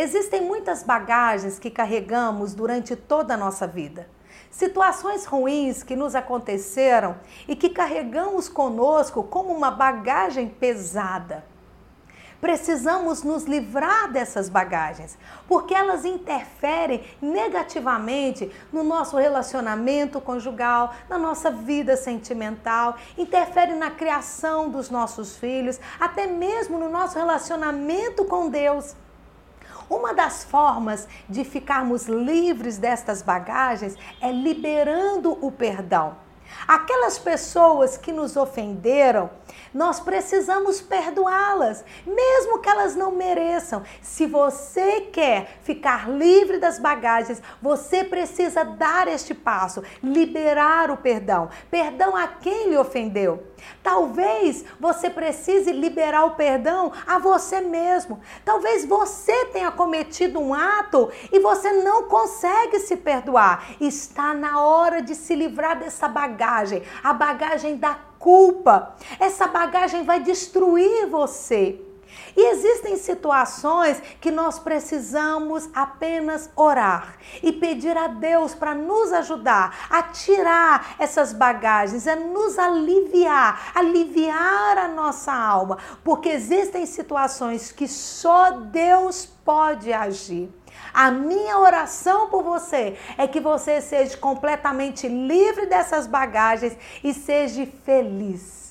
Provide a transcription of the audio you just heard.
Existem muitas bagagens que carregamos durante toda a nossa vida. Situações ruins que nos aconteceram e que carregamos conosco como uma bagagem pesada. Precisamos nos livrar dessas bagagens, porque elas interferem negativamente no nosso relacionamento conjugal, na nossa vida sentimental, interferem na criação dos nossos filhos, até mesmo no nosso relacionamento com Deus. Uma das formas de ficarmos livres destas bagagens é liberando o perdão. Aquelas pessoas que nos ofenderam, nós precisamos perdoá-las, mesmo que elas não mereçam. Se você quer ficar livre das bagagens, você precisa dar este passo, liberar o perdão. Perdão a quem lhe ofendeu. Talvez você precise liberar o perdão a você mesmo. Talvez você tenha cometido um ato e você não consegue se perdoar. Está na hora de se livrar dessa bagagem, a bagagem da culpa. Essa bagagem vai destruir você. E existem situações que nós precisamos apenas orar e pedir a Deus para nos ajudar a tirar essas bagagens, a nos aliviar, aliviar a nossa alma, porque existem situações que só Deus pode agir. A minha oração por você é que você seja completamente livre dessas bagagens e seja feliz.